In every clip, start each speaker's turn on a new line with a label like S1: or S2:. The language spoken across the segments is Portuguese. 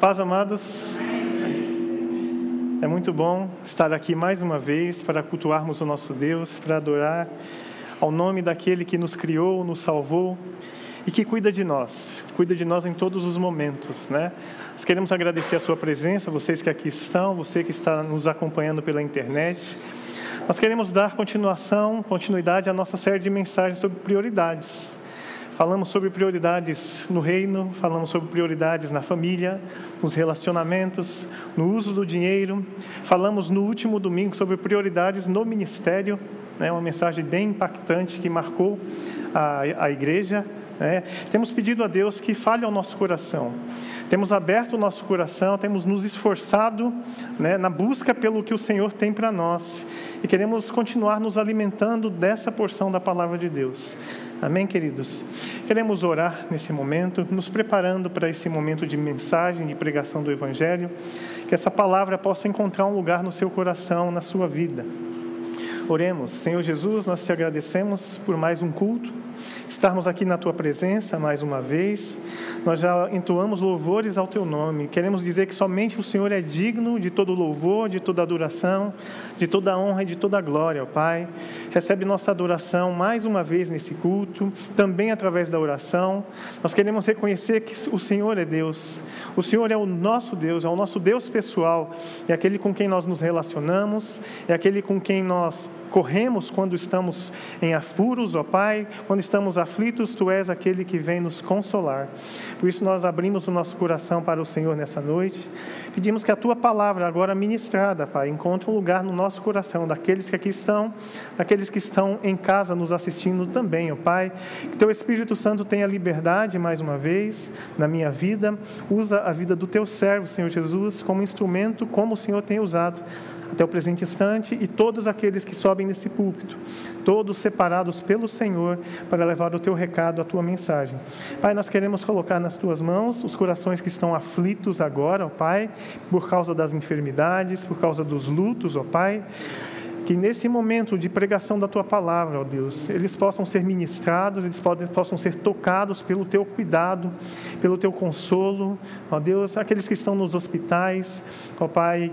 S1: Paz, amados. É muito bom estar aqui mais uma vez para cultuarmos o nosso Deus, para adorar ao nome daquele que nos criou, nos salvou e que cuida de nós, cuida de nós em todos os momentos, né? Nós queremos agradecer a sua presença, vocês que aqui estão, você que está nos acompanhando pela internet. Nós queremos dar continuação, continuidade à nossa série de mensagens sobre prioridades. Falamos sobre prioridades no reino, falamos sobre prioridades na família, nos relacionamentos, no uso do dinheiro. Falamos no último domingo sobre prioridades no ministério, né, uma mensagem bem impactante que marcou a, a igreja. Né. Temos pedido a Deus que fale ao nosso coração. Temos aberto o nosso coração, temos nos esforçado né, na busca pelo que o Senhor tem para nós e queremos continuar nos alimentando dessa porção da palavra de Deus. Amém, queridos? Queremos orar nesse momento, nos preparando para esse momento de mensagem, de pregação do Evangelho, que essa palavra possa encontrar um lugar no seu coração, na sua vida. Oremos, Senhor Jesus, nós te agradecemos por mais um culto estarmos aqui na tua presença mais uma vez. Nós já entoamos louvores ao teu nome. Queremos dizer que somente o Senhor é digno de todo louvor, de toda adoração, de toda honra e de toda glória, ó Pai. Recebe nossa adoração mais uma vez nesse culto, também através da oração. Nós queremos reconhecer que o Senhor é Deus. O Senhor é o nosso Deus, é o nosso Deus pessoal, é aquele com quem nós nos relacionamos, é aquele com quem nós corremos quando estamos em apuros, ó Pai, quando estamos aflitos, Tu és aquele que vem nos consolar. Por isso nós abrimos o nosso coração para o Senhor nessa noite. Pedimos que a Tua palavra, agora ministrada, Pai, encontre um lugar no nosso coração, daqueles que aqui estão, daqueles que estão em casa nos assistindo também, ó Pai. Que Teu Espírito Santo tenha liberdade mais uma vez na minha vida. Usa a vida do Teu servo, Senhor Jesus, como instrumento, como o Senhor tem usado até o presente instante e todos aqueles que sobem nesse púlpito, todos separados pelo Senhor para levar o teu recado, a tua mensagem. Pai, nós queremos colocar nas tuas mãos os corações que estão aflitos agora, ó Pai, por causa das enfermidades, por causa dos lutos, ó Pai que nesse momento de pregação da tua palavra, ó Deus, eles possam ser ministrados, eles possam ser tocados pelo teu cuidado, pelo teu consolo, ó Deus, aqueles que estão nos hospitais, ó Pai,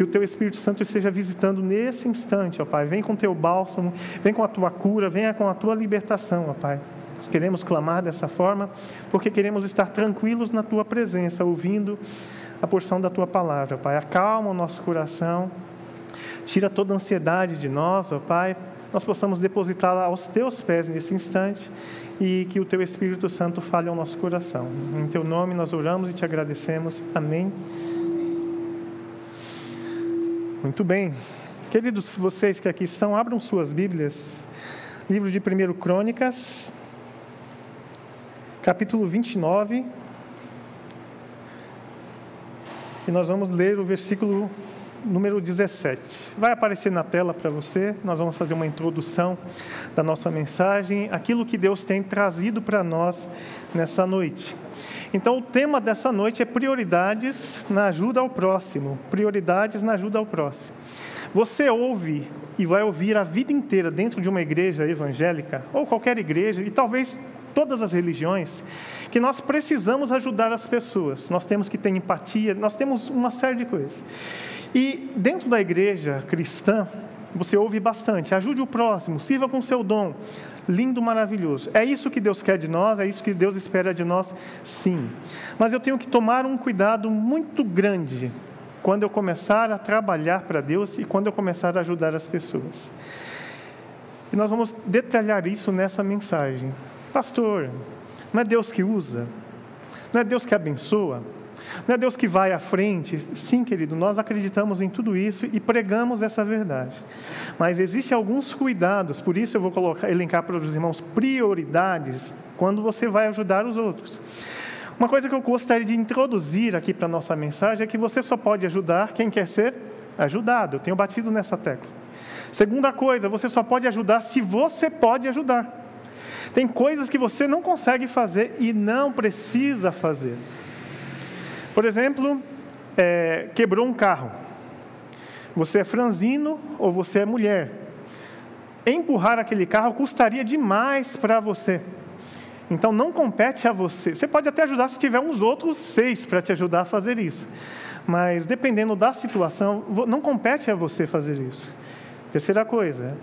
S1: que o teu Espírito Santo esteja visitando nesse instante, ó Pai. Vem com o teu bálsamo, vem com a tua cura, venha com a tua libertação, ó Pai. Nós queremos clamar dessa forma, porque queremos estar tranquilos na tua presença, ouvindo a porção da tua palavra, Pai. Acalma o nosso coração, tira toda a ansiedade de nós, ó Pai. Nós possamos depositá-la aos teus pés nesse instante e que o teu Espírito Santo fale ao nosso coração. Em teu nome nós oramos e te agradecemos. Amém. Muito bem. Queridos, vocês que aqui estão, abram suas Bíblias. Livro de 1 Crônicas, capítulo 29. E nós vamos ler o versículo número 17. Vai aparecer na tela para você. Nós vamos fazer uma introdução da nossa mensagem, aquilo que Deus tem trazido para nós nessa noite. Então, o tema dessa noite é prioridades na ajuda ao próximo. Prioridades na ajuda ao próximo. Você ouve e vai ouvir a vida inteira dentro de uma igreja evangélica, ou qualquer igreja, e talvez todas as religiões, que nós precisamos ajudar as pessoas, nós temos que ter empatia, nós temos uma série de coisas. E dentro da igreja cristã, você ouve bastante: ajude o próximo, sirva com seu dom, lindo, maravilhoso. É isso que Deus quer de nós, é isso que Deus espera de nós, sim. Mas eu tenho que tomar um cuidado muito grande quando eu começar a trabalhar para Deus e quando eu começar a ajudar as pessoas. E nós vamos detalhar isso nessa mensagem. Pastor, não é Deus que usa? Não é Deus que abençoa? Não é Deus que vai à frente? Sim, querido, nós acreditamos em tudo isso e pregamos essa verdade. Mas existem alguns cuidados, por isso eu vou colocar, elencar para os irmãos prioridades quando você vai ajudar os outros. Uma coisa que eu gostaria de introduzir aqui para a nossa mensagem é que você só pode ajudar quem quer ser ajudado. Eu tenho batido nessa tecla. Segunda coisa, você só pode ajudar se você pode ajudar. Tem coisas que você não consegue fazer e não precisa fazer. Por exemplo, é, quebrou um carro. Você é franzino ou você é mulher. Empurrar aquele carro custaria demais para você. Então não compete a você. Você pode até ajudar se tiver uns outros seis para te ajudar a fazer isso. Mas dependendo da situação, não compete a você fazer isso. Terceira coisa,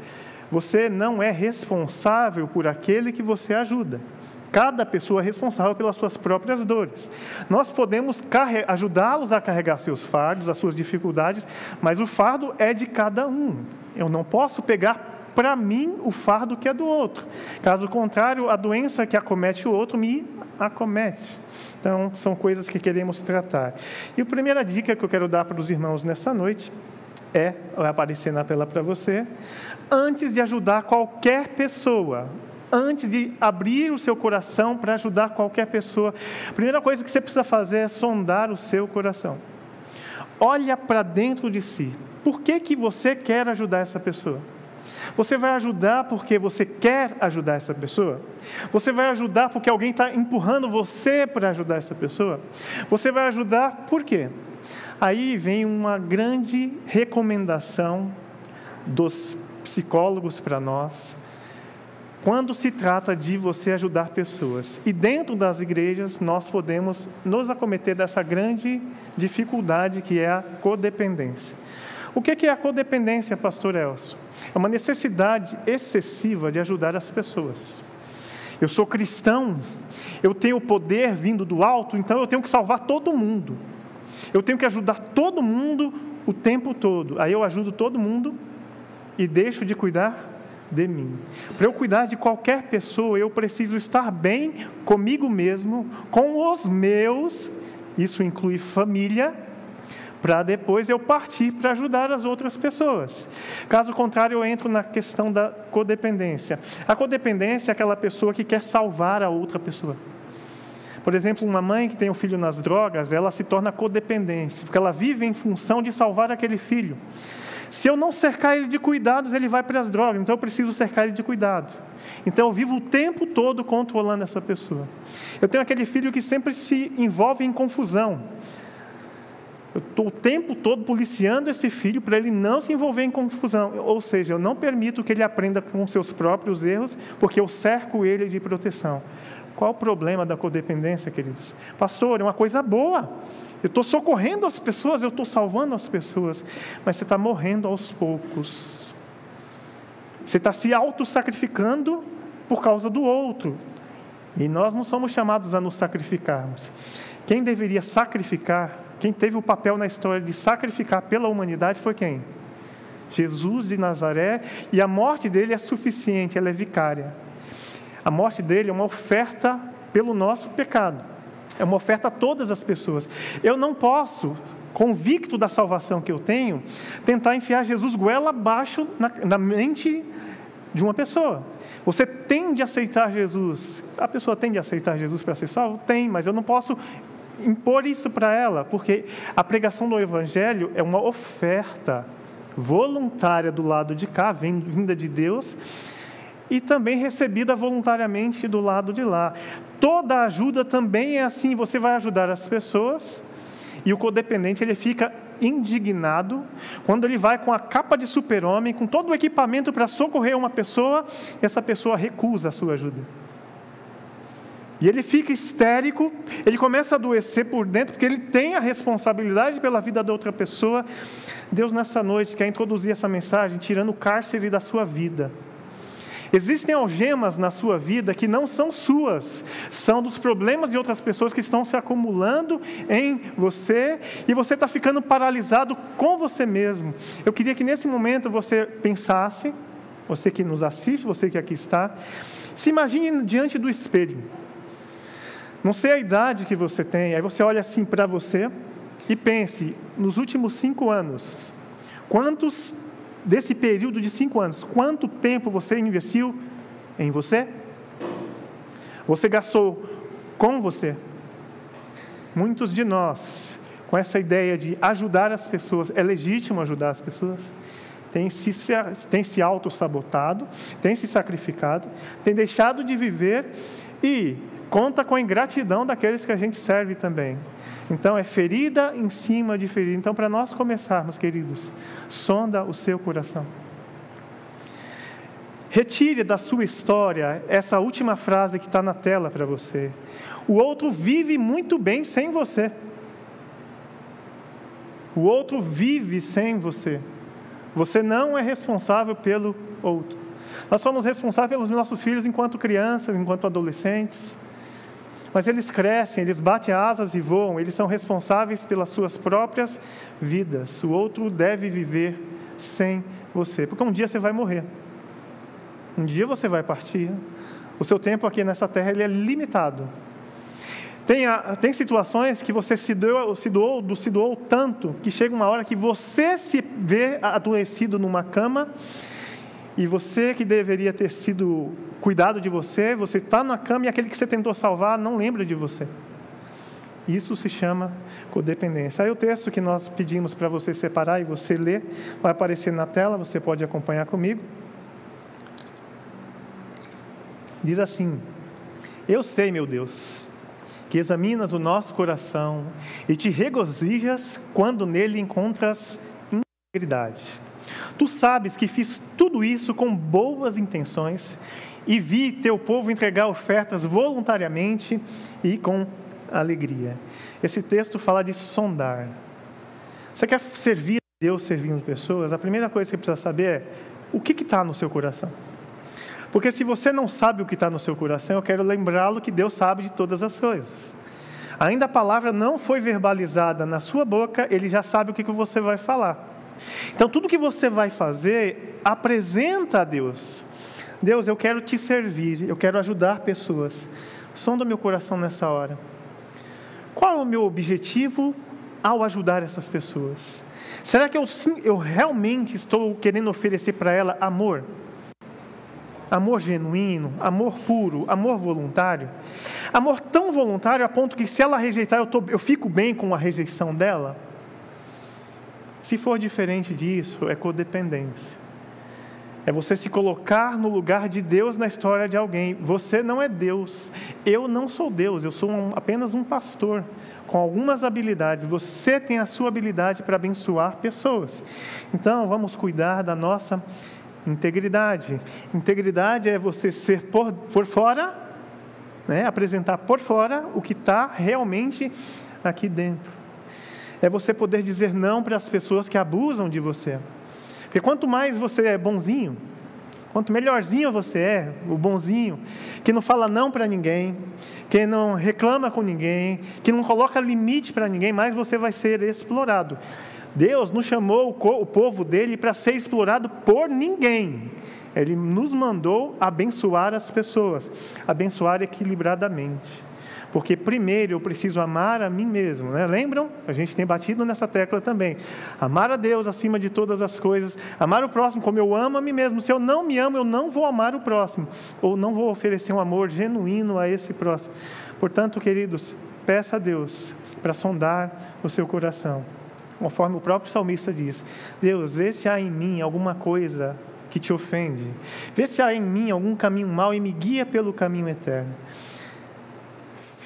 S1: você não é responsável por aquele que você ajuda. Cada pessoa é responsável pelas suas próprias dores. Nós podemos ajudá-los a carregar seus fardos, as suas dificuldades, mas o fardo é de cada um. Eu não posso pegar para mim o fardo que é do outro. Caso contrário, a doença que acomete o outro me acomete. Então, são coisas que queremos tratar. E a primeira dica que eu quero dar para os irmãos nessa noite é, vai aparecer na tela para você, antes de ajudar qualquer pessoa, antes de abrir o seu coração para ajudar qualquer pessoa, a primeira coisa que você precisa fazer é sondar o seu coração. Olha para dentro de si. Por que, que você quer ajudar essa pessoa? Você vai ajudar porque você quer ajudar essa pessoa? Você vai ajudar porque alguém está empurrando você para ajudar essa pessoa? Você vai ajudar por quê? Aí vem uma grande recomendação dos psicólogos para nós, quando se trata de você ajudar pessoas. E dentro das igrejas, nós podemos nos acometer dessa grande dificuldade que é a codependência. O que é a codependência, pastor Elson? É uma necessidade excessiva de ajudar as pessoas. Eu sou cristão, eu tenho poder vindo do alto, então eu tenho que salvar todo mundo. Eu tenho que ajudar todo mundo o tempo todo. Aí eu ajudo todo mundo e deixo de cuidar de mim. Para eu cuidar de qualquer pessoa, eu preciso estar bem comigo mesmo, com os meus, isso inclui família, para depois eu partir para ajudar as outras pessoas. Caso contrário, eu entro na questão da codependência. A codependência é aquela pessoa que quer salvar a outra pessoa. Por exemplo, uma mãe que tem um filho nas drogas, ela se torna codependente, porque ela vive em função de salvar aquele filho. Se eu não cercar ele de cuidados, ele vai para as drogas, então eu preciso cercar ele de cuidado. Então eu vivo o tempo todo controlando essa pessoa. Eu tenho aquele filho que sempre se envolve em confusão. Eu estou o tempo todo policiando esse filho para ele não se envolver em confusão. Ou seja, eu não permito que ele aprenda com seus próprios erros, porque eu cerco ele de proteção. Qual o problema da codependência, queridos? Pastor, é uma coisa boa. Eu estou socorrendo as pessoas, eu estou salvando as pessoas, mas você está morrendo aos poucos. Você está se auto-sacrificando por causa do outro. E nós não somos chamados a nos sacrificarmos. Quem deveria sacrificar, quem teve o papel na história de sacrificar pela humanidade foi quem? Jesus de Nazaré, e a morte dele é suficiente, ela é vicária. A morte dele é uma oferta pelo nosso pecado. É uma oferta a todas as pessoas. Eu não posso, convicto da salvação que eu tenho, tentar enfiar Jesus goela abaixo na, na mente de uma pessoa. Você tem de aceitar Jesus. A pessoa tem de aceitar Jesus para ser salvo? Tem, mas eu não posso impor isso para ela, porque a pregação do Evangelho é uma oferta voluntária do lado de cá, vinda de Deus, e também recebida voluntariamente do lado de lá. Toda ajuda também é assim, você vai ajudar as pessoas e o codependente ele fica indignado quando ele vai com a capa de super-homem, com todo o equipamento para socorrer uma pessoa, e essa pessoa recusa a sua ajuda. E ele fica histérico, ele começa a adoecer por dentro, porque ele tem a responsabilidade pela vida da outra pessoa. Deus, nessa noite, quer introduzir essa mensagem, tirando o cárcere da sua vida Existem algemas na sua vida que não são suas, são dos problemas de outras pessoas que estão se acumulando em você e você está ficando paralisado com você mesmo. Eu queria que nesse momento você pensasse, você que nos assiste, você que aqui está, se imagine diante do espelho. Não sei a idade que você tem, aí você olha assim para você e pense: nos últimos cinco anos, quantos desse período de cinco anos, quanto tempo você investiu em você? Você gastou com você? Muitos de nós, com essa ideia de ajudar as pessoas, é legítimo ajudar as pessoas, tem se, tem se auto-sabotado, tem se sacrificado, tem deixado de viver e conta com a ingratidão daqueles que a gente serve também. Então, é ferida em cima de ferida. Então, para nós começarmos, queridos, sonda o seu coração. Retire da sua história essa última frase que está na tela para você. O outro vive muito bem sem você. O outro vive sem você. Você não é responsável pelo outro. Nós somos responsáveis pelos nossos filhos enquanto crianças, enquanto adolescentes. Mas eles crescem, eles batem asas e voam, eles são responsáveis pelas suas próprias vidas. O outro deve viver sem você, porque um dia você vai morrer. Um dia você vai partir. O seu tempo aqui nessa terra ele é limitado. Tem, tem situações que você se doou, se, doou, se doou tanto que chega uma hora que você se vê adoecido numa cama e você que deveria ter sido cuidado de você, você está na cama e aquele que você tentou salvar não lembra de você. Isso se chama codependência. Aí o texto que nós pedimos para você separar e você ler vai aparecer na tela, você pode acompanhar comigo. Diz assim: Eu sei, meu Deus, que examinas o nosso coração e te regozijas quando nele encontras integridade. Tu sabes que fiz tudo isso com boas intenções e vi teu povo entregar ofertas voluntariamente e com alegria. Esse texto fala de sondar. Você quer servir a Deus servindo pessoas? A primeira coisa que você precisa saber é o que está no seu coração. Porque se você não sabe o que está no seu coração, eu quero lembrá-lo que Deus sabe de todas as coisas. Ainda a palavra não foi verbalizada na sua boca, ele já sabe o que você vai falar. Então, tudo que você vai fazer, apresenta a Deus. Deus, eu quero te servir, eu quero ajudar pessoas. Sonda meu coração nessa hora. Qual é o meu objetivo ao ajudar essas pessoas? Será que eu, eu realmente estou querendo oferecer para ela amor? amor genuíno, amor puro, amor voluntário. Amor tão voluntário a ponto que se ela rejeitar, eu, tô, eu fico bem com a rejeição dela. Se for diferente disso, é codependência. É você se colocar no lugar de Deus na história de alguém. Você não é Deus. Eu não sou Deus. Eu sou um, apenas um pastor com algumas habilidades. Você tem a sua habilidade para abençoar pessoas. Então, vamos cuidar da nossa Integridade. Integridade é você ser por, por fora, né? apresentar por fora o que está realmente aqui dentro. É você poder dizer não para as pessoas que abusam de você. Porque quanto mais você é bonzinho, quanto melhorzinho você é, o bonzinho, que não fala não para ninguém, que não reclama com ninguém, que não coloca limite para ninguém, mais você vai ser explorado. Deus não chamou o povo dele para ser explorado por ninguém. Ele nos mandou abençoar as pessoas, abençoar equilibradamente. Porque primeiro eu preciso amar a mim mesmo, né? Lembram? A gente tem batido nessa tecla também. Amar a Deus acima de todas as coisas, amar o próximo como eu amo a mim mesmo. Se eu não me amo, eu não vou amar o próximo, ou não vou oferecer um amor genuíno a esse próximo. Portanto, queridos, peça a Deus para sondar o seu coração conforme o próprio salmista diz: Deus, vê se há em mim alguma coisa que te ofende, vê se há em mim algum caminho mau e me guia pelo caminho eterno.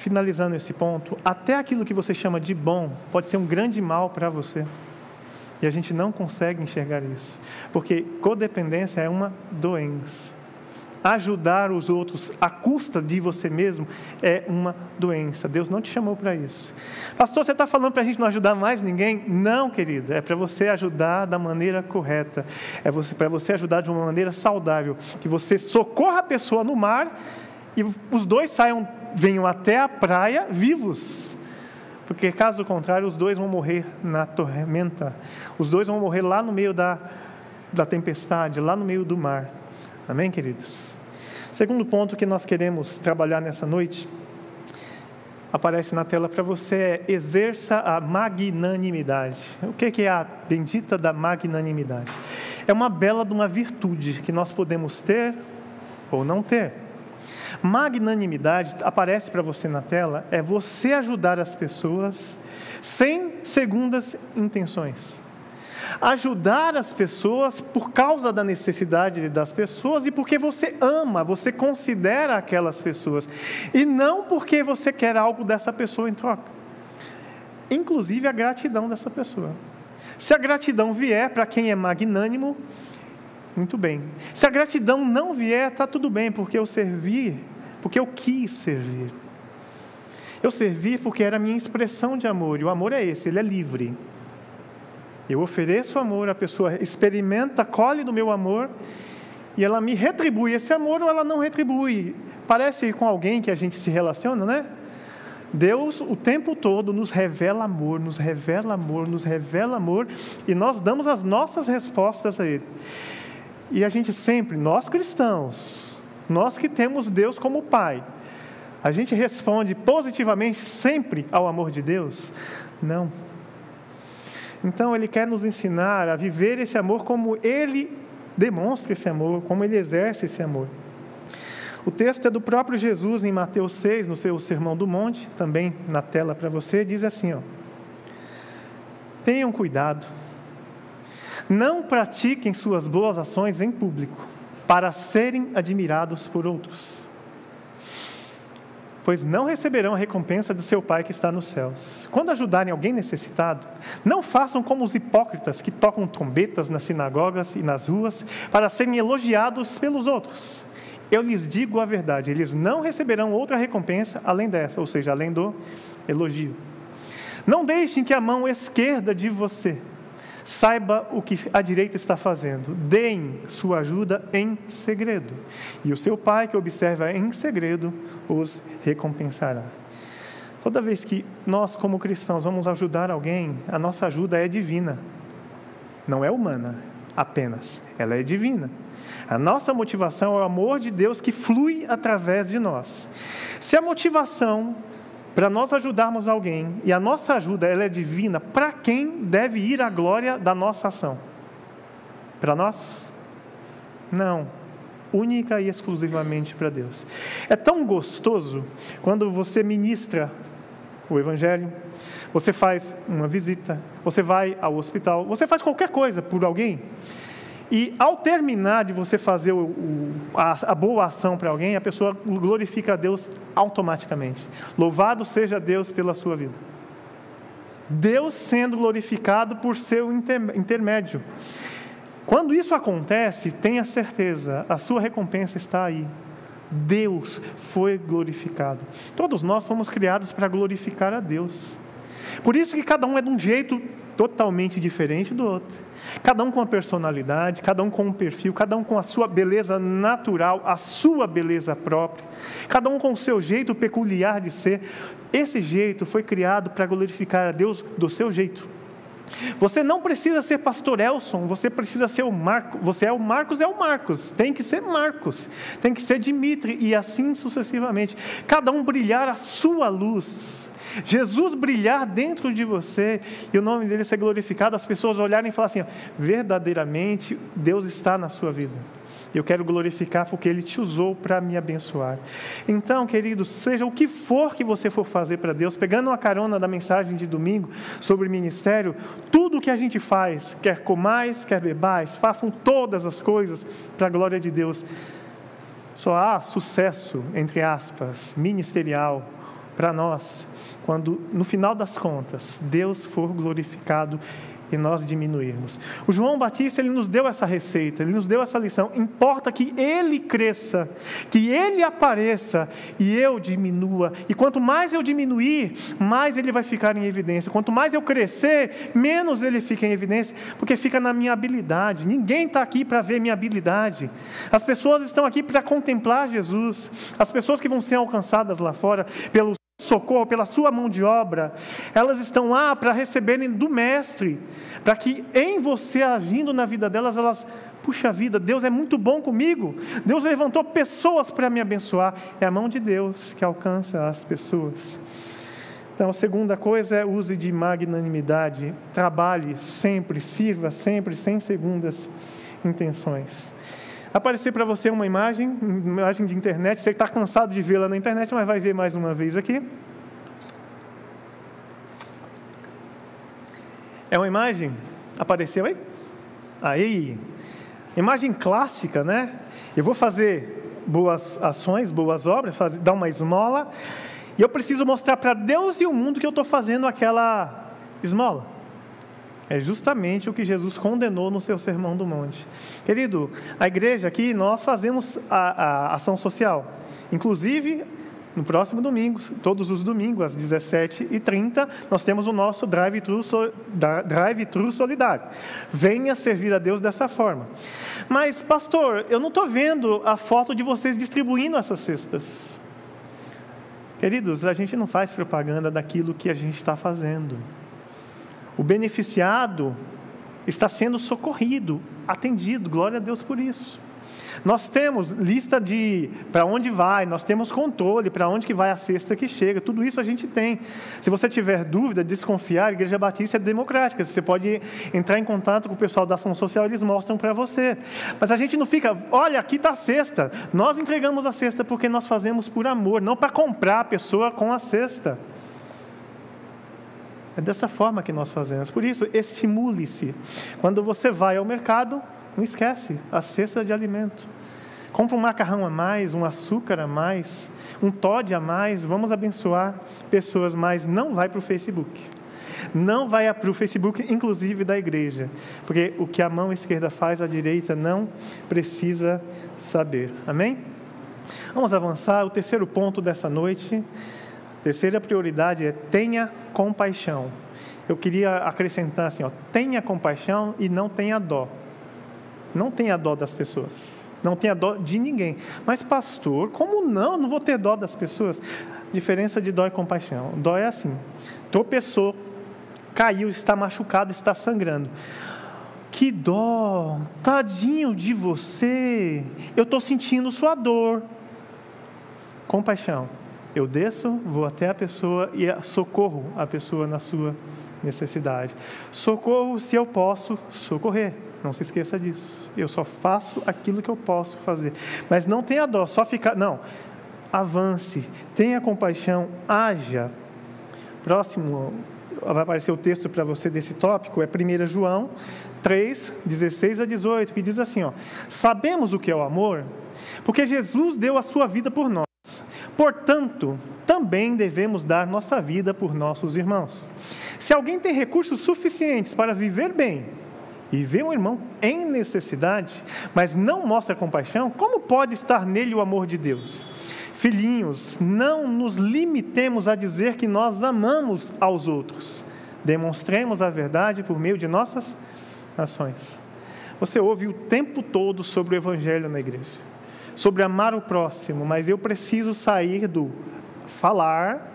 S1: Finalizando esse ponto, até aquilo que você chama de bom pode ser um grande mal para você. E a gente não consegue enxergar isso, porque codependência é uma doença ajudar os outros à custa de você mesmo é uma doença. Deus não te chamou para isso. Pastor, você está falando para a gente não ajudar mais ninguém? Não, querido. É para você ajudar da maneira correta. É para você ajudar de uma maneira saudável. Que você socorra a pessoa no mar e os dois saiam, venham até a praia vivos. Porque caso contrário, os dois vão morrer na tormenta. Os dois vão morrer lá no meio da, da tempestade, lá no meio do mar. Amém, queridos? Segundo ponto que nós queremos trabalhar nessa noite, aparece na tela para você, é exerça a magnanimidade. O que é a bendita da magnanimidade? É uma bela de uma virtude que nós podemos ter ou não ter. Magnanimidade aparece para você na tela, é você ajudar as pessoas sem segundas intenções ajudar as pessoas por causa da necessidade das pessoas e porque você ama, você considera aquelas pessoas, e não porque você quer algo dessa pessoa em troca. Inclusive a gratidão dessa pessoa. Se a gratidão vier para quem é magnânimo, muito bem. Se a gratidão não vier, está tudo bem, porque eu servi, porque eu quis servir. Eu servi porque era a minha expressão de amor, e o amor é esse, ele é livre. Eu ofereço amor, a pessoa experimenta, colhe do meu amor, e ela me retribui esse amor ou ela não retribui. Parece com alguém que a gente se relaciona, né? Deus o tempo todo nos revela amor, nos revela amor, nos revela amor, e nós damos as nossas respostas a Ele. E a gente sempre, nós cristãos, nós que temos Deus como Pai, a gente responde positivamente sempre ao amor de Deus? Não. Então Ele quer nos ensinar a viver esse amor como Ele demonstra esse amor, como Ele exerce esse amor. O texto é do próprio Jesus em Mateus 6, no seu Sermão do Monte, também na tela para você, diz assim: ó, Tenham cuidado não pratiquem suas boas ações em público, para serem admirados por outros. Pois não receberão a recompensa do seu Pai que está nos céus. Quando ajudarem alguém necessitado, não façam como os hipócritas que tocam trombetas nas sinagogas e nas ruas para serem elogiados pelos outros. Eu lhes digo a verdade, eles não receberão outra recompensa além dessa, ou seja, além do elogio. Não deixem que a mão esquerda de você Saiba o que a direita está fazendo. Deem sua ajuda em segredo. E o seu pai, que observa em segredo, os recompensará. Toda vez que nós, como cristãos, vamos ajudar alguém, a nossa ajuda é divina. Não é humana apenas, ela é divina. A nossa motivação é o amor de Deus que flui através de nós. Se a motivação para nós ajudarmos alguém, e a nossa ajuda ela é divina, para quem deve ir a glória da nossa ação? Para nós? Não, única e exclusivamente para Deus. É tão gostoso quando você ministra o Evangelho, você faz uma visita, você vai ao hospital, você faz qualquer coisa por alguém, e ao terminar de você fazer o, o, a, a, boa ação para alguém, a pessoa glorifica a Deus automaticamente. Louvado seja Deus pela sua vida. Deus sendo glorificado por seu inter, intermédio. Quando isso acontece, tenha certeza, a sua recompensa está aí. Deus foi glorificado. Todos nós fomos criados para glorificar a Deus. Por isso que cada um é de um jeito totalmente diferente do outro. Cada um com a personalidade, cada um com um perfil, cada um com a sua beleza natural, a sua beleza própria, cada um com o seu jeito peculiar de ser. Esse jeito foi criado para glorificar a Deus do seu jeito. Você não precisa ser pastor Elson, você precisa ser o Marcos. Você é o Marcos, é o Marcos. Tem que ser Marcos, tem que ser Dimitri e assim sucessivamente. Cada um brilhar a sua luz Jesus brilhar dentro de você e o nome dele ser glorificado, as pessoas olharem e falar assim: verdadeiramente Deus está na sua vida. Eu quero glorificar porque Ele te usou para me abençoar. Então, queridos, seja o que for que você for fazer para Deus, pegando uma carona da mensagem de domingo sobre ministério, tudo o que a gente faz, quer comais, quer bebais, façam todas as coisas para a glória de Deus. Só há sucesso, entre aspas, ministerial para nós quando no final das contas Deus for glorificado e nós diminuirmos. O João Batista ele nos deu essa receita, ele nos deu essa lição. Importa que ele cresça, que ele apareça e eu diminua. E quanto mais eu diminuir, mais ele vai ficar em evidência. Quanto mais eu crescer, menos ele fica em evidência, porque fica na minha habilidade. Ninguém está aqui para ver minha habilidade. As pessoas estão aqui para contemplar Jesus. As pessoas que vão ser alcançadas lá fora pelos socorro, pela sua mão de obra, elas estão lá para receberem do Mestre, para que em você agindo na vida delas, elas, puxa vida, Deus é muito bom comigo, Deus levantou pessoas para me abençoar, é a mão de Deus que alcança as pessoas. Então, a segunda coisa é use de magnanimidade, trabalhe sempre, sirva sempre, sem segundas intenções aparecer para você uma imagem, uma imagem de internet, você está cansado de vê-la na internet, mas vai ver mais uma vez aqui. É uma imagem? Apareceu aí? Aí. Imagem clássica, né? Eu vou fazer boas ações, boas obras, fazer, dar uma esmola, e eu preciso mostrar para Deus e o mundo que eu estou fazendo aquela esmola. É justamente o que Jesus condenou no seu Sermão do Monte. Querido, a igreja aqui, nós fazemos a, a ação social. Inclusive, no próximo domingo, todos os domingos, às 17h30, nós temos o nosso drive-thru drive solidário. Venha servir a Deus dessa forma. Mas, pastor, eu não estou vendo a foto de vocês distribuindo essas cestas. Queridos, a gente não faz propaganda daquilo que a gente está fazendo. O beneficiado está sendo socorrido, atendido, glória a Deus por isso. Nós temos lista de para onde vai, nós temos controle para onde que vai a cesta que chega, tudo isso a gente tem. Se você tiver dúvida, desconfiar, a Igreja Batista é democrática, você pode entrar em contato com o pessoal da ação social, eles mostram para você. Mas a gente não fica, olha, aqui está a cesta. Nós entregamos a cesta porque nós fazemos por amor, não para comprar a pessoa com a cesta. É dessa forma que nós fazemos. Por isso, estimule-se. Quando você vai ao mercado, não esquece a cesta de alimento. Compra um macarrão a mais, um açúcar a mais, um Todd a mais. Vamos abençoar pessoas, mas não vai para o Facebook. Não vai para o Facebook, inclusive da igreja. Porque o que a mão esquerda faz, a direita não precisa saber. Amém? Vamos avançar. O terceiro ponto dessa noite Terceira prioridade é tenha compaixão. Eu queria acrescentar assim, ó, tenha compaixão e não tenha dó. Não tenha dó das pessoas. Não tenha dó de ninguém. Mas pastor, como não? Não vou ter dó das pessoas. Diferença de dó e compaixão. Dó é assim: tropeçou, caiu, está machucado, está sangrando. Que dó, tadinho de você. Eu estou sentindo sua dor. Compaixão eu desço, vou até a pessoa e socorro a pessoa na sua necessidade. Socorro se eu posso socorrer. Não se esqueça disso. Eu só faço aquilo que eu posso fazer. Mas não tenha dó, só ficar. Não. Avance, tenha compaixão, haja. Próximo, vai aparecer o texto para você desse tópico, é 1 João 3, 16 a 18, que diz assim: ó, Sabemos o que é o amor, porque Jesus deu a sua vida por nós. Portanto, também devemos dar nossa vida por nossos irmãos. Se alguém tem recursos suficientes para viver bem e vê um irmão em necessidade, mas não mostra compaixão, como pode estar nele o amor de Deus? Filhinhos, não nos limitemos a dizer que nós amamos aos outros. Demonstremos a verdade por meio de nossas ações. Você ouve o tempo todo sobre o Evangelho na igreja sobre amar o próximo, mas eu preciso sair do falar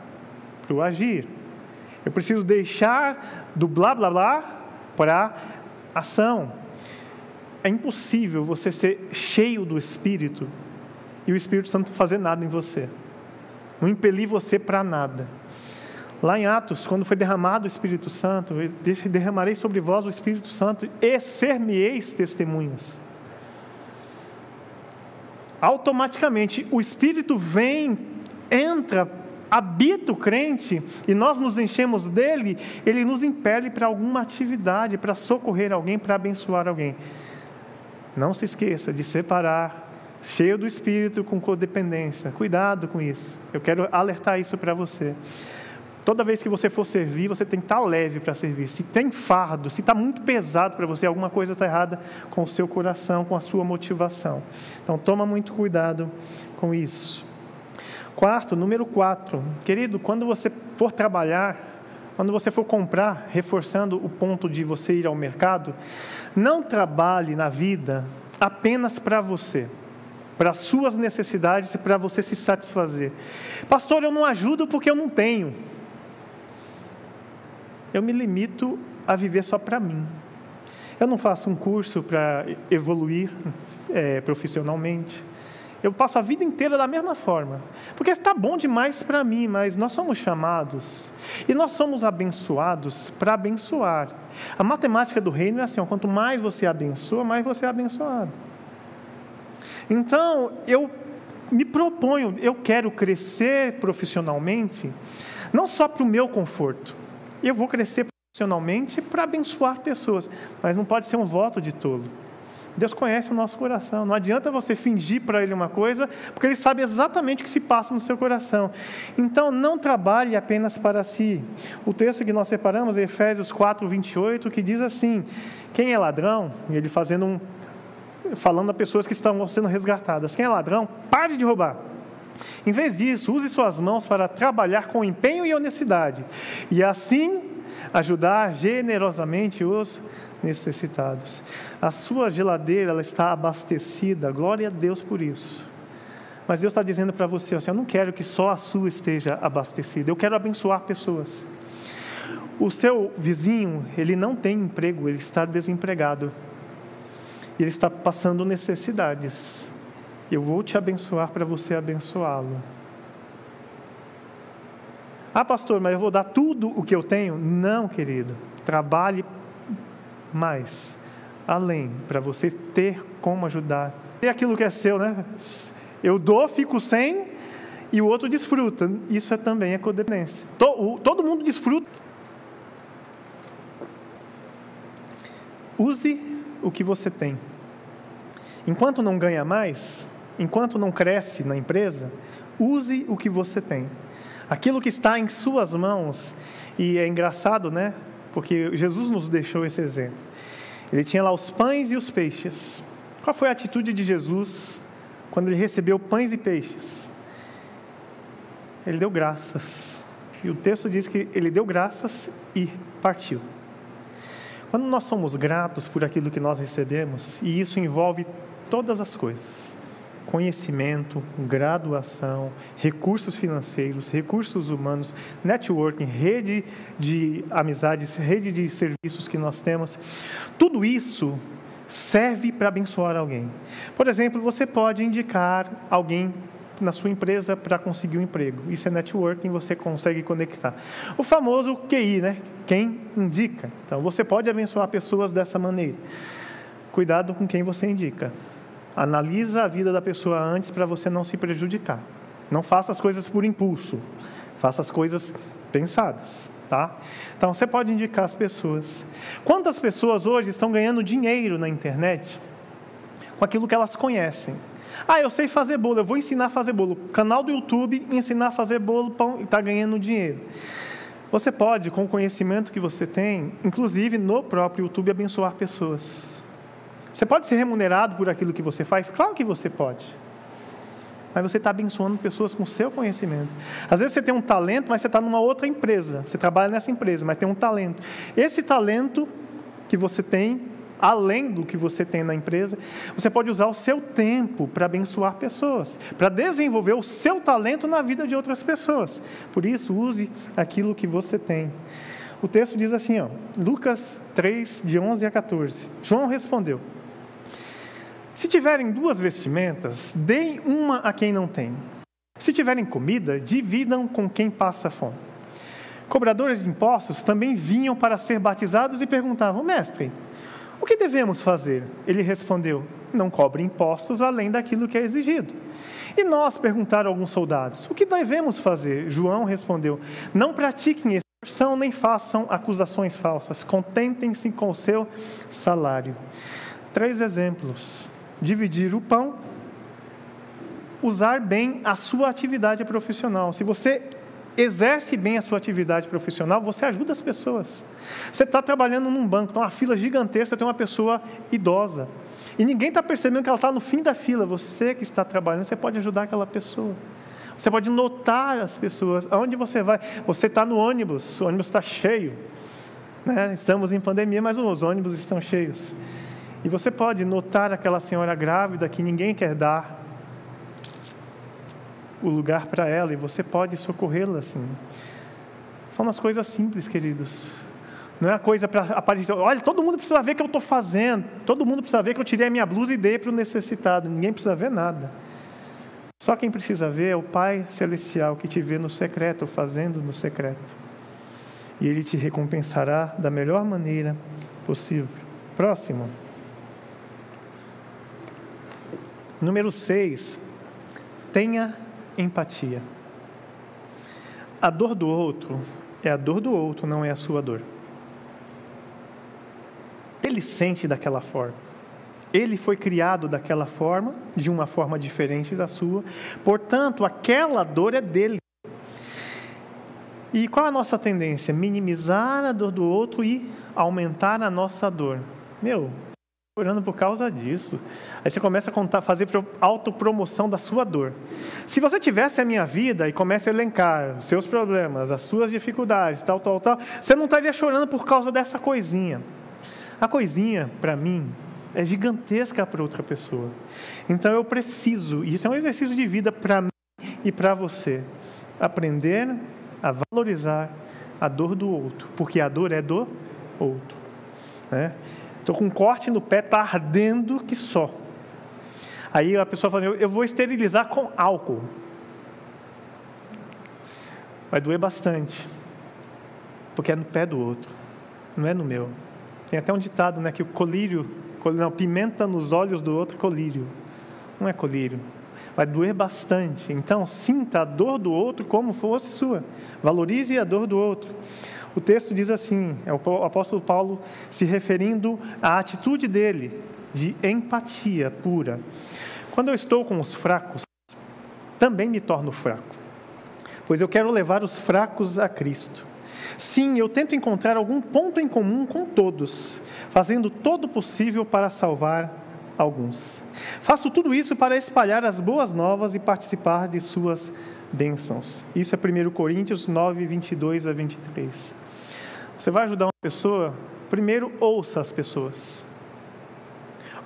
S1: para o agir. Eu preciso deixar do blá blá blá para ação. É impossível você ser cheio do Espírito e o Espírito Santo fazer nada em você, não impelir você para nada. Lá em Atos, quando foi derramado o Espírito Santo, derramarei sobre vós o Espírito Santo e ser-me-eis testemunhas automaticamente o Espírito vem, entra, habita o crente e nós nos enchemos dele, ele nos impele para alguma atividade, para socorrer alguém, para abençoar alguém. Não se esqueça de separar cheio do espírito com codependência. Cuidado com isso. Eu quero alertar isso para você. Toda vez que você for servir, você tem que estar leve para servir. Se tem fardo, se está muito pesado para você, alguma coisa está errada com o seu coração, com a sua motivação. Então, toma muito cuidado com isso. Quarto, número quatro. Querido, quando você for trabalhar, quando você for comprar, reforçando o ponto de você ir ao mercado, não trabalhe na vida apenas para você para as suas necessidades e para você se satisfazer. Pastor, eu não ajudo porque eu não tenho eu me limito a viver só para mim. Eu não faço um curso para evoluir é, profissionalmente. Eu passo a vida inteira da mesma forma. Porque está bom demais para mim, mas nós somos chamados e nós somos abençoados para abençoar. A matemática do reino é assim: ó, quanto mais você abençoa, mais você é abençoado. Então, eu me proponho, eu quero crescer profissionalmente, não só para o meu conforto, eu vou crescer profissionalmente para abençoar pessoas, mas não pode ser um voto de tolo. Deus conhece o nosso coração. Não adianta você fingir para Ele uma coisa, porque Ele sabe exatamente o que se passa no seu coração. Então, não trabalhe apenas para si. O texto que nós separamos é Efésios 4, 28, que diz assim: Quem é ladrão? Ele fazendo um. falando a pessoas que estão sendo resgatadas: Quem é ladrão? Pare de roubar. Em vez disso, use suas mãos para trabalhar com empenho e honestidade, e assim ajudar generosamente os necessitados. A sua geladeira ela está abastecida, glória a Deus por isso. Mas Deus está dizendo para você assim: eu não quero que só a sua esteja abastecida, eu quero abençoar pessoas. O seu vizinho, ele não tem emprego, ele está desempregado. Ele está passando necessidades. Eu vou te abençoar para você abençoá-lo. Ah, pastor, mas eu vou dar tudo o que eu tenho? Não, querido. Trabalhe mais, além, para você ter como ajudar. E aquilo que é seu, né? Eu dou, fico sem, e o outro desfruta. Isso é também é codependência. Todo mundo desfruta. Use o que você tem. Enquanto não ganha mais, enquanto não cresce na empresa, use o que você tem. Aquilo que está em suas mãos, e é engraçado, né? Porque Jesus nos deixou esse exemplo. Ele tinha lá os pães e os peixes. Qual foi a atitude de Jesus quando ele recebeu pães e peixes? Ele deu graças. E o texto diz que ele deu graças e partiu. Quando nós somos gratos por aquilo que nós recebemos, e isso envolve todas as coisas, conhecimento, graduação, recursos financeiros, recursos humanos, networking, rede de amizades, rede de serviços que nós temos. Tudo isso serve para abençoar alguém. Por exemplo, você pode indicar alguém na sua empresa para conseguir um emprego. Isso é networking, você consegue conectar. O famoso QI, né? Quem indica. Então, você pode abençoar pessoas dessa maneira. Cuidado com quem você indica. Analisa a vida da pessoa antes para você não se prejudicar. Não faça as coisas por impulso. Faça as coisas pensadas, tá? Então você pode indicar as pessoas. Quantas pessoas hoje estão ganhando dinheiro na internet com aquilo que elas conhecem? Ah, eu sei fazer bolo, eu vou ensinar a fazer bolo. Canal do YouTube, ensinar a fazer bolo, pão, e está ganhando dinheiro. Você pode, com o conhecimento que você tem, inclusive no próprio YouTube, abençoar pessoas. Você pode ser remunerado por aquilo que você faz? Claro que você pode. Mas você está abençoando pessoas com o seu conhecimento. Às vezes você tem um talento, mas você está numa outra empresa. Você trabalha nessa empresa, mas tem um talento. Esse talento que você tem, além do que você tem na empresa, você pode usar o seu tempo para abençoar pessoas, para desenvolver o seu talento na vida de outras pessoas. Por isso, use aquilo que você tem. O texto diz assim, ó, Lucas 3, de 11 a 14. João respondeu. Se tiverem duas vestimentas, deem uma a quem não tem. Se tiverem comida, dividam com quem passa fome. Cobradores de impostos também vinham para ser batizados e perguntavam: Mestre, o que devemos fazer? Ele respondeu: Não cobre impostos além daquilo que é exigido. E nós perguntaram alguns soldados: O que devemos fazer? João respondeu: Não pratiquem extorsão nem façam acusações falsas. Contentem-se com o seu salário. Três exemplos dividir o pão, usar bem a sua atividade profissional. Se você exerce bem a sua atividade profissional, você ajuda as pessoas. Você está trabalhando num banco, tem uma fila gigantesca, tem uma pessoa idosa. E ninguém está percebendo que ela está no fim da fila. Você que está trabalhando, você pode ajudar aquela pessoa. Você pode notar as pessoas. Aonde você vai? Você está no ônibus, o ônibus está cheio. Né? Estamos em pandemia, mas os ônibus estão cheios. E você pode notar aquela senhora grávida que ninguém quer dar o lugar para ela e você pode socorrê-la assim. São umas coisas simples, queridos. Não é a coisa para aparecer. Olha, todo mundo precisa ver o que eu estou fazendo. Todo mundo precisa ver que eu tirei a minha blusa e dei para o necessitado. Ninguém precisa ver nada. Só quem precisa ver é o Pai Celestial que te vê no secreto, fazendo no secreto. E Ele te recompensará da melhor maneira possível. Próximo. Número 6, tenha empatia. A dor do outro é a dor do outro, não é a sua dor. Ele sente daquela forma. Ele foi criado daquela forma, de uma forma diferente da sua, portanto, aquela dor é dele. E qual é a nossa tendência? Minimizar a dor do outro e aumentar a nossa dor. Meu, orando por causa disso. Aí você começa a contar, fazer autopromoção da sua dor. Se você tivesse a minha vida e começa a elencar os seus problemas, as suas dificuldades, tal, tal, tal, você não estaria chorando por causa dessa coisinha. A coisinha, para mim, é gigantesca para outra pessoa. Então eu preciso, e isso é um exercício de vida para mim e para você, aprender a valorizar a dor do outro, porque a dor é do outro. Né? Estou com um corte no pé, está ardendo que só. Aí a pessoa fala, eu vou esterilizar com álcool. Vai doer bastante, porque é no pé do outro, não é no meu. Tem até um ditado, né, que o colírio, não, pimenta nos olhos do outro é colírio. Não é colírio. Vai doer bastante. Então, sinta a dor do outro como fosse sua. Valorize a dor do outro. O texto diz assim: é o apóstolo Paulo se referindo à atitude dele de empatia pura. Quando eu estou com os fracos, também me torno fraco, pois eu quero levar os fracos a Cristo. Sim, eu tento encontrar algum ponto em comum com todos, fazendo todo o possível para salvar alguns. Faço tudo isso para espalhar as boas novas e participar de suas bênçãos. Isso é 1 Coríntios 9, 22 a 23. Você vai ajudar uma pessoa? Primeiro, ouça as pessoas.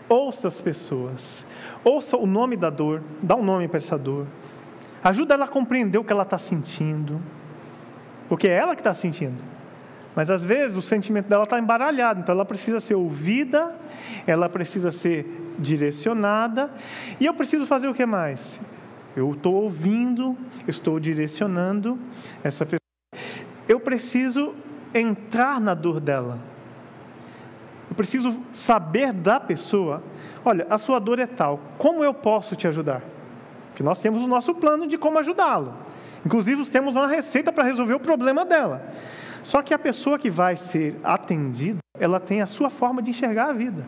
S1: Ouça as pessoas. Ouça o nome da dor, dá um nome para essa dor. Ajuda ela a compreender o que ela está sentindo porque é ela que está sentindo. Mas às vezes o sentimento dela está embaralhado, então ela precisa ser ouvida, ela precisa ser direcionada, e eu preciso fazer o que mais? Eu estou ouvindo, estou direcionando essa pessoa. Eu preciso entrar na dor dela. Eu preciso saber da pessoa, olha, a sua dor é tal, como eu posso te ajudar? Porque nós temos o nosso plano de como ajudá-lo. Inclusive, temos uma receita para resolver o problema dela. Só que a pessoa que vai ser atendida, ela tem a sua forma de enxergar a vida.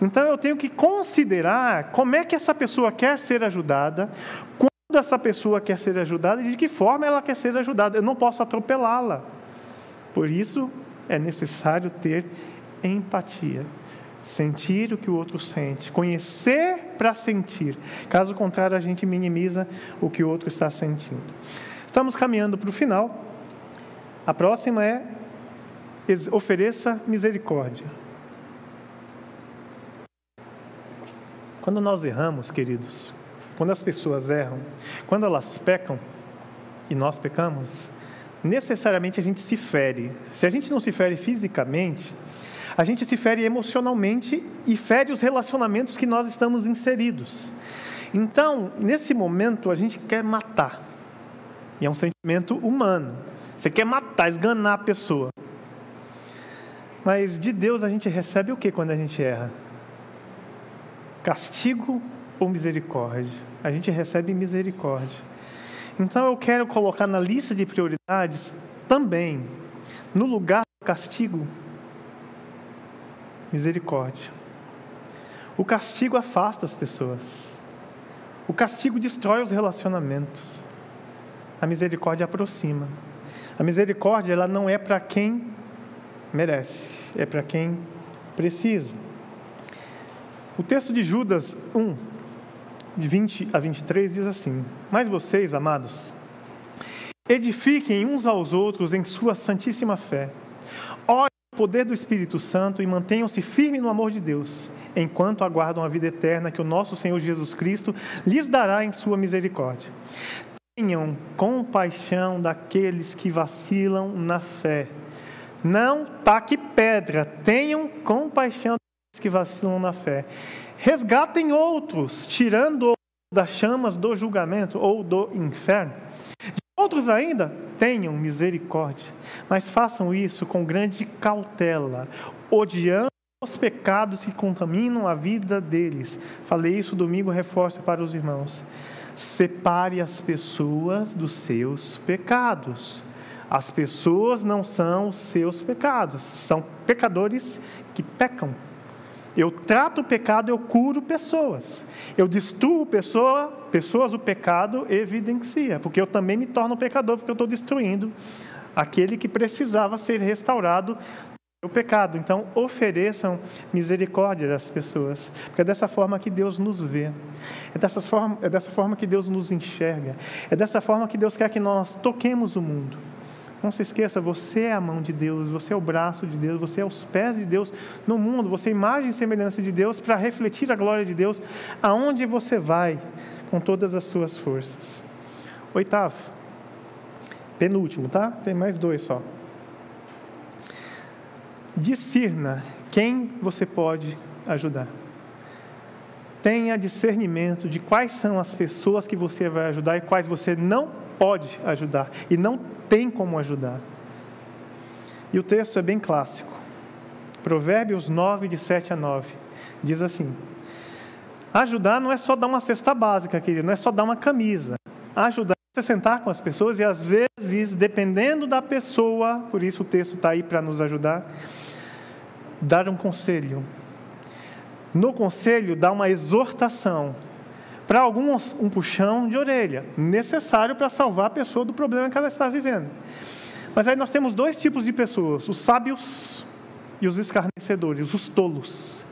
S1: Então eu tenho que considerar como é que essa pessoa quer ser ajudada, quando essa pessoa quer ser ajudada e de que forma ela quer ser ajudada. Eu não posso atropelá-la. Por isso é necessário ter empatia sentir o que o outro sente, conhecer para sentir. Caso contrário, a gente minimiza o que o outro está sentindo. Estamos caminhando para o final. A próxima é ofereça misericórdia. Quando nós erramos, queridos, quando as pessoas erram, quando elas pecam e nós pecamos, necessariamente a gente se fere. Se a gente não se fere fisicamente, a gente se fere emocionalmente e fere os relacionamentos que nós estamos inseridos. Então, nesse momento, a gente quer matar. E é um sentimento humano. Você quer matar, esganar a pessoa. Mas de Deus a gente recebe o que quando a gente erra? Castigo ou misericórdia? A gente recebe misericórdia. Então eu quero colocar na lista de prioridades também, no lugar do castigo, misericórdia. O castigo afasta as pessoas. O castigo destrói os relacionamentos. A misericórdia aproxima. A misericórdia ela não é para quem merece, é para quem precisa. O texto de Judas 1, de 20 a 23 diz assim: Mas vocês, amados, edifiquem uns aos outros em sua santíssima fé poder do Espírito Santo e mantenham-se firmes no amor de Deus, enquanto aguardam a vida eterna que o nosso Senhor Jesus Cristo lhes dará em sua misericórdia. Tenham compaixão daqueles que vacilam na fé. Não taque pedra, tenham compaixão daqueles que vacilam na fé. Resgatem outros, tirando das chamas do julgamento ou do inferno. Outros ainda tenham misericórdia, mas façam isso com grande cautela, odiando os pecados que contaminam a vida deles. Falei isso domingo, reforço para os irmãos. Separe as pessoas dos seus pecados. As pessoas não são os seus pecados, são pecadores que pecam. Eu trato o pecado, eu curo pessoas. Eu destruo pessoa, pessoas, o pecado evidencia, porque eu também me torno pecador, porque eu estou destruindo aquele que precisava ser restaurado o pecado. Então, ofereçam misericórdia às pessoas, porque é dessa forma que Deus nos vê, é dessa forma, é dessa forma que Deus nos enxerga, é dessa forma que Deus quer que nós toquemos o mundo. Não se esqueça, você é a mão de Deus, você é o braço de Deus, você é os pés de Deus no mundo, você é imagem e semelhança de Deus para refletir a glória de Deus aonde você vai com todas as suas forças. Oitavo, penúltimo, tá? Tem mais dois só discirna quem você pode ajudar. Tenha discernimento de quais são as pessoas que você vai ajudar e quais você não pode ajudar e não tem como ajudar. E o texto é bem clássico. Provérbios 9, de 7 a 9, diz assim: Ajudar não é só dar uma cesta básica, querido, não é só dar uma camisa. Ajudar é sentar com as pessoas e às vezes, dependendo da pessoa, por isso o texto está aí para nos ajudar, dar um conselho. No conselho, dar uma exortação. Para alguns, um puxão de orelha, necessário para salvar a pessoa do problema que ela está vivendo. Mas aí nós temos dois tipos de pessoas: os sábios e os escarnecedores, os tolos.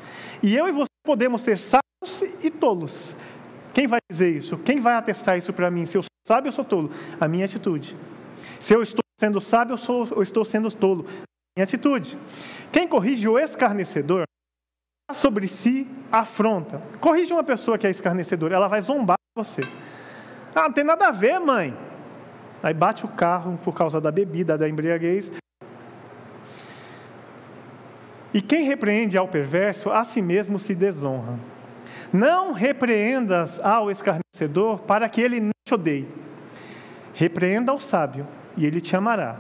S1: E eu e você podemos ser sábios e tolos. Quem vai dizer isso? Quem vai atestar isso para mim? Se eu sou sábio ou sou tolo? A minha atitude. Se eu estou sendo sábio ou, estou sendo tolo? em atitude. Quem corrige o escarnecedor, sobre si afronta. Corrige uma pessoa que é escarnecedora, ela vai zombar você. Ah, não tem nada a ver, mãe. Aí bate o carro por causa da bebida, da embriaguez. E quem repreende ao perverso, a si mesmo se desonra. Não repreendas ao escarnecedor para que ele não te odeie. Repreenda ao sábio e ele te amará.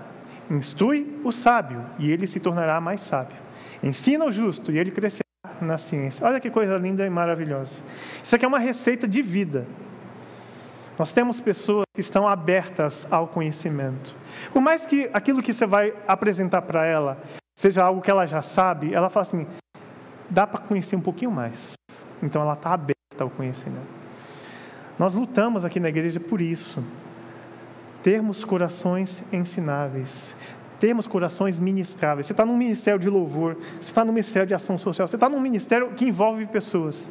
S1: Instrui o sábio e ele se tornará mais sábio. Ensina o justo e ele crescerá na ciência. Olha que coisa linda e maravilhosa. Isso aqui é uma receita de vida. Nós temos pessoas que estão abertas ao conhecimento. Por mais que aquilo que você vai apresentar para ela seja algo que ela já sabe, ela fala assim: dá para conhecer um pouquinho mais. Então ela está aberta ao conhecimento. Nós lutamos aqui na igreja por isso termos corações ensináveis, termos corações ministráveis. Você está num ministério de louvor, você está num ministério de ação social, você está num ministério que envolve pessoas.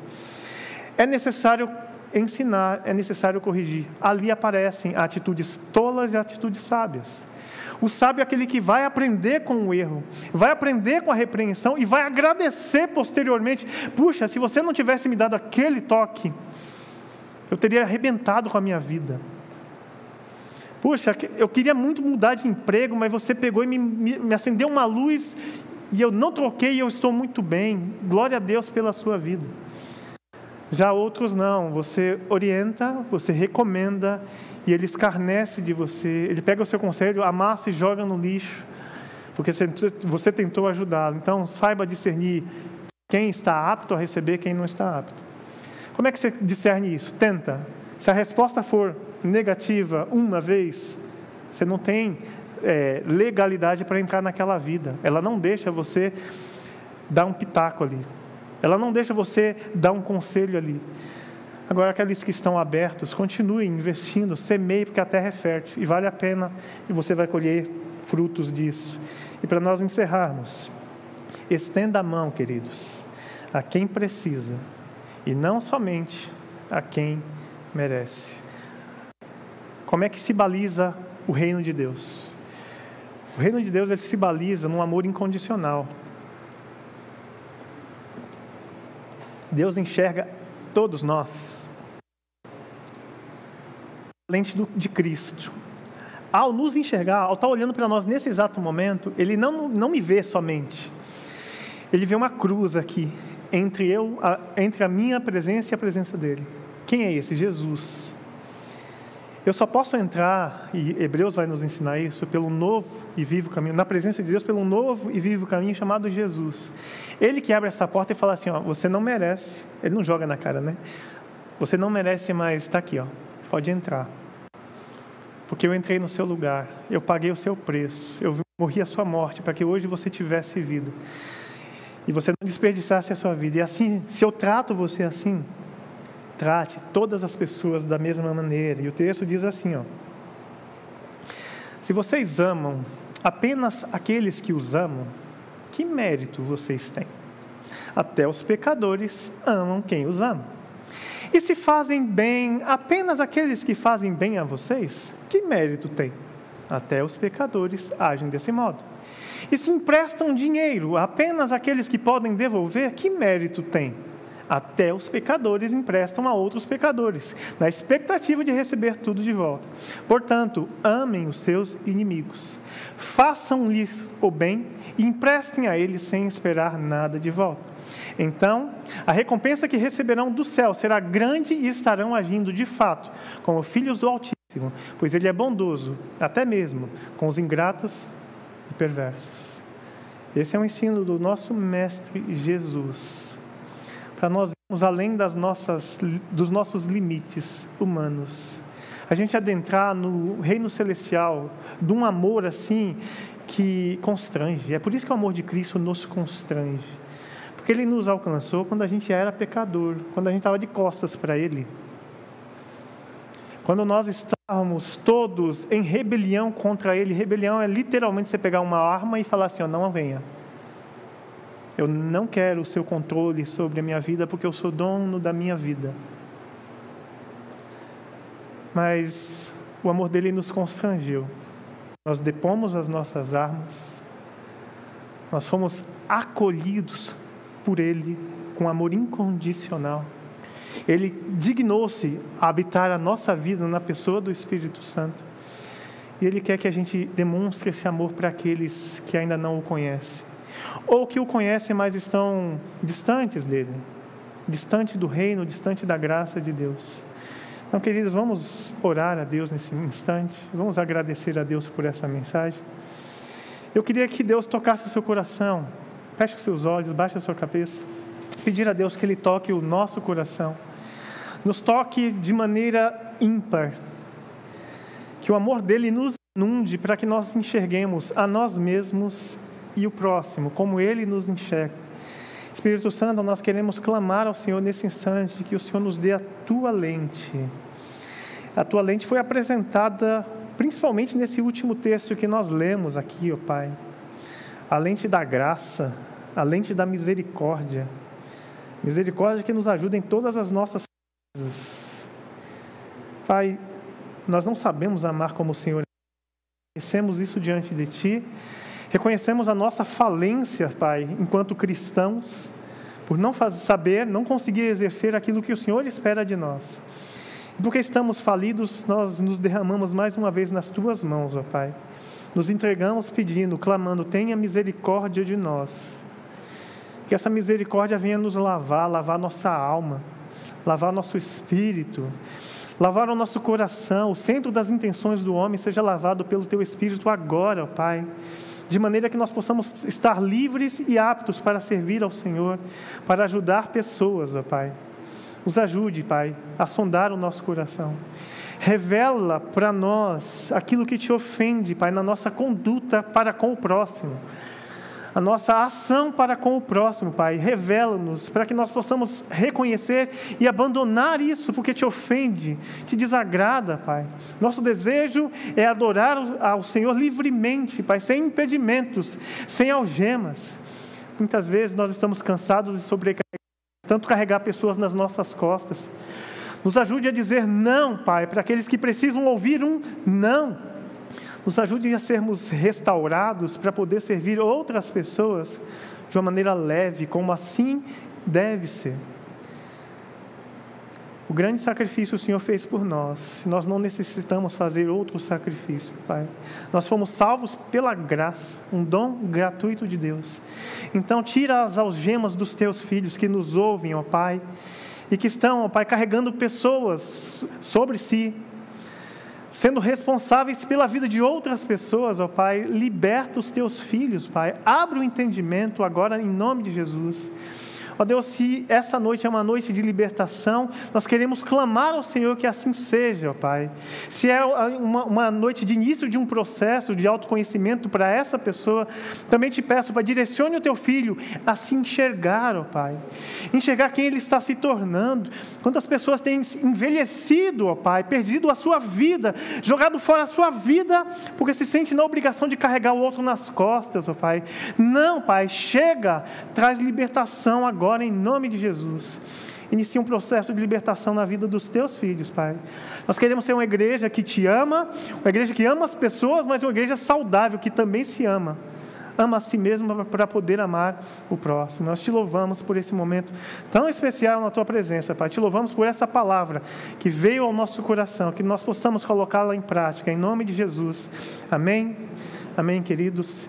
S1: É necessário ensinar, é necessário corrigir. Ali aparecem atitudes tolas e atitudes sábias. O sábio é aquele que vai aprender com o erro, vai aprender com a repreensão e vai agradecer posteriormente. Puxa, se você não tivesse me dado aquele toque, eu teria arrebentado com a minha vida. Puxa, eu queria muito mudar de emprego, mas você pegou e me, me, me acendeu uma luz e eu não troquei e eu estou muito bem. Glória a Deus pela sua vida. Já outros não, você orienta, você recomenda e ele escarnece de você, ele pega o seu conselho, amassa e joga no lixo, porque você tentou ajudá-lo. Então, saiba discernir quem está apto a receber, quem não está apto. Como é que você discerne isso? Tenta. Se a resposta for negativa uma vez, você não tem é, legalidade para entrar naquela vida. Ela não deixa você dar um pitaco ali. Ela não deixa você dar um conselho ali. Agora, aqueles que estão abertos, continuem investindo, semeie, porque a terra é fértil e vale a pena e você vai colher frutos disso. E para nós encerrarmos, estenda a mão, queridos, a quem precisa e não somente a quem merece. Como é que se baliza o reino de Deus? O reino de Deus ele se baliza num amor incondicional. Deus enxerga todos nós lente de Cristo. Ao nos enxergar, ao estar olhando para nós nesse exato momento, Ele não, não me vê somente. Ele vê uma cruz aqui entre eu, a, entre a minha presença e a presença dele. Quem é esse? Jesus. Eu só posso entrar, e Hebreus vai nos ensinar isso, pelo novo e vivo caminho, na presença de Deus, pelo novo e vivo caminho chamado Jesus. Ele que abre essa porta e fala assim: ó, você não merece, ele não joga na cara, né? Você não merece mais, está aqui, ó, pode entrar. Porque eu entrei no seu lugar, eu paguei o seu preço, eu morri a sua morte para que hoje você tivesse vida. e você não desperdiçasse a sua vida. E assim, se eu trato você assim, trate todas as pessoas da mesma maneira. E o texto diz assim, ó: Se vocês amam apenas aqueles que os amam, que mérito vocês têm? Até os pecadores amam quem os ama. E se fazem bem apenas aqueles que fazem bem a vocês, que mérito tem? Até os pecadores agem desse modo. E se emprestam dinheiro apenas aqueles que podem devolver, que mérito tem? Até os pecadores emprestam a outros pecadores, na expectativa de receber tudo de volta. Portanto, amem os seus inimigos, façam-lhes o bem e emprestem a eles sem esperar nada de volta. Então, a recompensa que receberão do céu será grande e estarão agindo de fato como filhos do Altíssimo, pois Ele é bondoso, até mesmo com os ingratos e perversos. Esse é o ensino do nosso Mestre Jesus, para nós irmos além das nossas, dos nossos limites humanos. A gente adentrar no reino celestial de um amor assim que constrange. É por isso que o amor de Cristo nos constrange. Porque Ele nos alcançou quando a gente era pecador, quando a gente estava de costas para Ele. Quando nós estávamos todos em rebelião contra Ele, rebelião é literalmente você pegar uma arma e falar assim: ó, não venha. Eu não quero o seu controle sobre a minha vida porque eu sou dono da minha vida. Mas o amor dele nos constrangeu. Nós depomos as nossas armas, nós fomos acolhidos por ele com amor incondicional. Ele dignou-se a habitar a nossa vida na pessoa do Espírito Santo. E Ele quer que a gente demonstre esse amor para aqueles que ainda não o conhecem, ou que o conhecem, mas estão distantes dele, distante do reino, distante da graça de Deus. Então, queridos, vamos orar a Deus nesse instante, vamos agradecer a Deus por essa mensagem. Eu queria que Deus tocasse o seu coração, feche os seus olhos, baixe a sua cabeça pedir a Deus que Ele toque o nosso coração, nos toque de maneira ímpar, que o amor dele nos inunde para que nós enxerguemos a nós mesmos e o próximo, como Ele nos enxerga. Espírito Santo, nós queremos clamar ao Senhor nesse instante que o Senhor nos dê a tua lente. A tua lente foi apresentada principalmente nesse último texto que nós lemos aqui, ó Pai. A lente da graça, a lente da misericórdia. Misericórdia que nos ajuda em todas as nossas coisas. Pai, nós não sabemos amar como o Senhor. Reconhecemos isso diante de Ti. Reconhecemos a nossa falência, Pai, enquanto cristãos, por não fazer, saber, não conseguir exercer aquilo que o Senhor espera de nós. Porque estamos falidos, nós nos derramamos mais uma vez nas Tuas mãos, ó Pai. Nos entregamos pedindo, clamando, tenha misericórdia de nós. Que essa misericórdia venha nos lavar, lavar nossa alma, lavar nosso espírito, lavar o nosso coração. O centro das intenções do homem seja lavado pelo teu espírito agora, ó Pai. De maneira que nós possamos estar livres e aptos para servir ao Senhor, para ajudar pessoas, ó Pai. Nos ajude, Pai, a sondar o nosso coração. Revela para nós aquilo que te ofende, Pai, na nossa conduta para com o próximo a nossa ação para com o próximo, Pai. Revela-nos para que nós possamos reconhecer e abandonar isso porque te ofende, te desagrada, Pai. Nosso desejo é adorar ao Senhor livremente, Pai, sem impedimentos, sem algemas. Muitas vezes nós estamos cansados e sobrecarregados, tanto carregar pessoas nas nossas costas. Nos ajude a dizer não, Pai, para aqueles que precisam ouvir um não nos ajude a sermos restaurados para poder servir outras pessoas de uma maneira leve, como assim deve ser. O grande sacrifício o Senhor fez por nós. Nós não necessitamos fazer outro sacrifício, Pai. Nós fomos salvos pela graça, um dom gratuito de Deus. Então, tira as algemas dos teus filhos que nos ouvem, ó Pai, e que estão, ó Pai, carregando pessoas sobre si, sendo responsáveis pela vida de outras pessoas, ó Pai, liberta os teus filhos, Pai. Abre o entendimento agora em nome de Jesus. Ó Deus, se essa noite é uma noite de libertação, nós queremos clamar ao Senhor que assim seja, ó Pai. Se é uma, uma noite de início de um processo de autoconhecimento para essa pessoa, também te peço, Pai, direcione o teu filho a se enxergar, ó Pai. Enxergar quem ele está se tornando. Quantas pessoas têm envelhecido, ó Pai, perdido a sua vida, jogado fora a sua vida, porque se sente na obrigação de carregar o outro nas costas, ó Pai. Não, Pai, chega, traz libertação agora em nome de Jesus. Inicia um processo de libertação na vida dos teus filhos, Pai. Nós queremos ser uma igreja que te ama, uma igreja que ama as pessoas, mas uma igreja saudável, que também se ama. Ama a si mesmo para poder amar o próximo. Nós te louvamos por esse momento tão especial na tua presença, Pai. Te louvamos por essa palavra que veio ao nosso coração, que nós possamos colocá-la em prática, em nome de Jesus. Amém. Amém, queridos.